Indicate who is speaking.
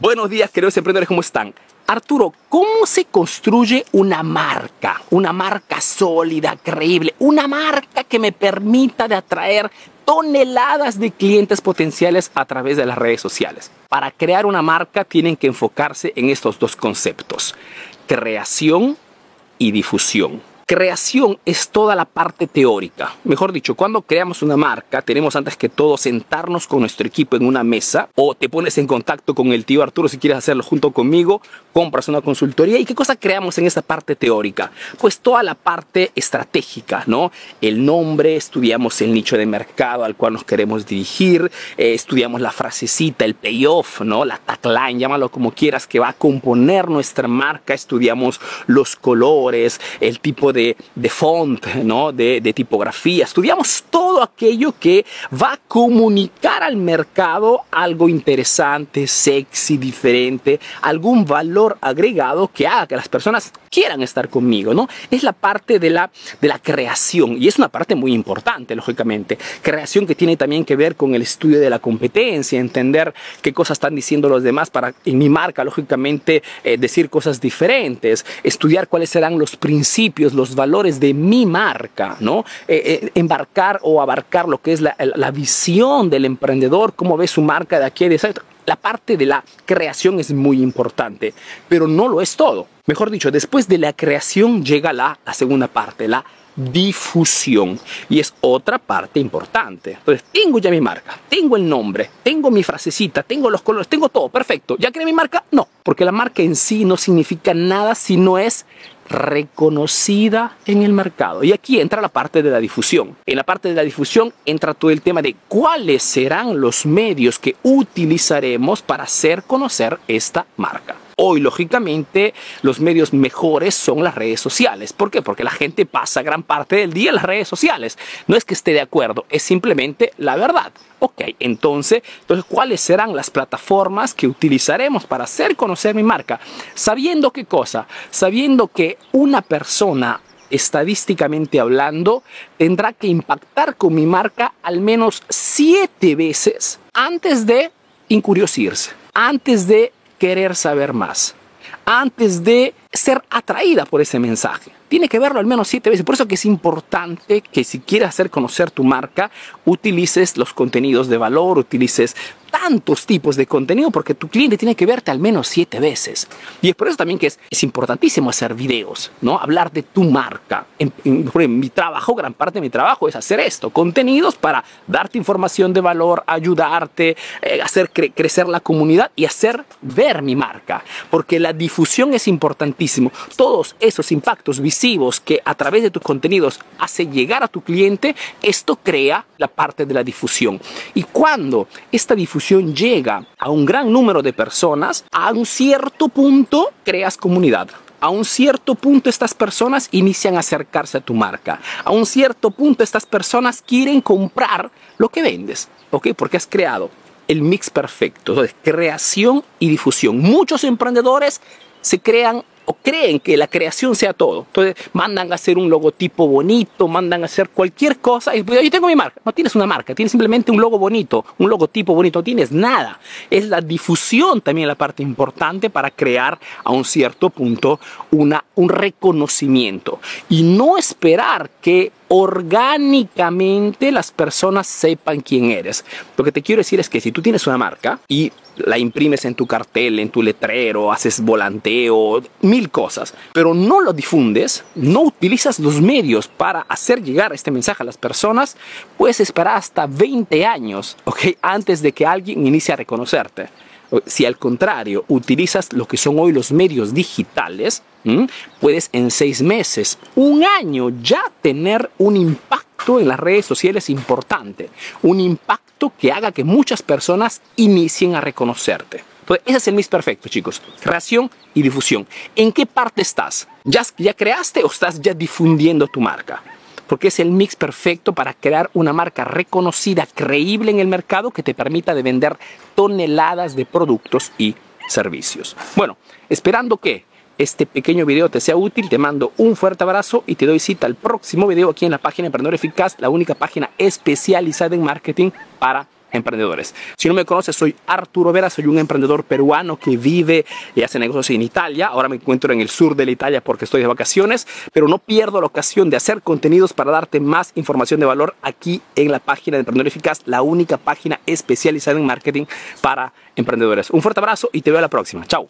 Speaker 1: Buenos días, queridos emprendedores, ¿cómo están? Arturo, ¿cómo se construye una marca? Una marca sólida, creíble, una marca que me permita de atraer toneladas de clientes potenciales a través de las redes sociales. Para crear una marca tienen que enfocarse en estos dos conceptos, creación y difusión. Creación es toda la parte teórica. Mejor dicho, cuando creamos una marca, tenemos antes que todo sentarnos con nuestro equipo en una mesa o te pones en contacto con el tío Arturo si quieres hacerlo junto conmigo, compras una consultoría y qué cosa creamos en esta parte teórica? Pues toda la parte estratégica, ¿no? El nombre, estudiamos el nicho de mercado al cual nos queremos dirigir, eh, estudiamos la frasecita, el payoff, ¿no? La tagline, llámalo como quieras, que va a componer nuestra marca, estudiamos los colores, el tipo de de, font, ¿no? de, de tipografía. Estudiamos todo aquello que va a comunicar al mercado algo interesante, sexy, diferente, algún valor agregado que haga que las personas quieran estar conmigo, ¿no? Es la parte de la, de la creación y es una parte muy importante, lógicamente. Creación que tiene también que ver con el estudio de la competencia, entender qué cosas están diciendo los demás para en mi marca, lógicamente, eh, decir cosas diferentes, estudiar cuáles serán los principios, los valores de mi marca, ¿no? Eh, eh, embarcar o abarcar lo que es la, visión del emprendedor, cómo ve su marca de aquí de la parte de la creación es muy importante, pero no lo es todo. Mejor dicho, después de la creación llega la, la segunda parte, la difusión. Y es otra parte importante. Entonces, tengo ya mi marca, tengo el nombre, tengo mi frasecita, tengo los colores, tengo todo, perfecto. ¿Ya creé mi marca? No, porque la marca en sí no significa nada si no es reconocida en el mercado. Y aquí entra la parte de la difusión. En la parte de la difusión entra todo el tema de cuáles serán los medios que utilizaremos para hacer conocer esta marca. Hoy, lógicamente, los medios mejores son las redes sociales. ¿Por qué? Porque la gente pasa gran parte del día en las redes sociales. No es que esté de acuerdo, es simplemente la verdad. Ok, entonces, entonces, ¿cuáles serán las plataformas que utilizaremos para hacer conocer mi marca? Sabiendo qué cosa, sabiendo que una persona estadísticamente hablando, tendrá que impactar con mi marca al menos siete veces antes de incuriosirse, antes de querer saber más, antes de ser atraída por ese mensaje. Tiene que verlo al menos siete veces. Por eso que es importante que si quieres hacer conocer tu marca, utilices los contenidos de valor, utilices tantos tipos de contenido porque tu cliente tiene que verte al menos siete veces. Y es por eso también que es, es importantísimo hacer videos, ¿no? Hablar de tu marca. En, mi trabajo, gran parte de mi trabajo es hacer esto, contenidos para darte información de valor, ayudarte, eh, hacer crecer la comunidad y hacer ver mi marca. Porque la difusión es importantísimo. Todos esos impactos visivos que a través de tus contenidos hace llegar a tu cliente, esto crea la parte de la difusión. Y cuando esta difusión llega a un gran número de personas, a un cierto punto creas comunidad. A un cierto punto estas personas inician a acercarse a tu marca. A un cierto punto estas personas quieren comprar lo que vendes, ¿ok? Porque has creado el mix perfecto. Entonces, creación y difusión. Muchos emprendedores se crean o creen que la creación sea todo. Entonces mandan a hacer un logotipo bonito, mandan a hacer cualquier cosa y pues, yo tengo mi marca. No tienes una marca, tienes simplemente un logo bonito, un logotipo bonito, no tienes nada. Es la difusión también la parte importante para crear a un cierto punto una, un reconocimiento y no esperar que orgánicamente las personas sepan quién eres. Lo que te quiero decir es que si tú tienes una marca y la imprimes en tu cartel, en tu letrero, haces volanteo, mil cosas, pero no lo difundes, no utilizas los medios para hacer llegar este mensaje a las personas, puedes esperar hasta 20 años, ¿ok? Antes de que alguien inicie a reconocerte. Si al contrario utilizas lo que son hoy los medios digitales, puedes en seis meses, un año ya tener un impacto en las redes sociales importante, un impacto que haga que muchas personas inicien a reconocerte. Entonces, ese es el mix perfecto, chicos. Creación y difusión. ¿En qué parte estás? ¿Ya, ¿Ya creaste o estás ya difundiendo tu marca? Porque es el mix perfecto para crear una marca reconocida, creíble en el mercado que te permita de vender toneladas de productos y servicios. Bueno, esperando que este pequeño video te sea útil, te mando un fuerte abrazo y te doy cita al próximo video aquí en la página Emprendedor Eficaz, la única página especializada en marketing para emprendedores. Si no me conoces, soy Arturo Vera, soy un emprendedor peruano que vive y hace negocios en Italia. Ahora me encuentro en el sur de la Italia porque estoy de vacaciones, pero no pierdo la ocasión de hacer contenidos para darte más información de valor aquí en la página de Emprendedor Eficaz, la única página especializada en marketing para emprendedores. Un fuerte abrazo y te veo a la próxima. Chao.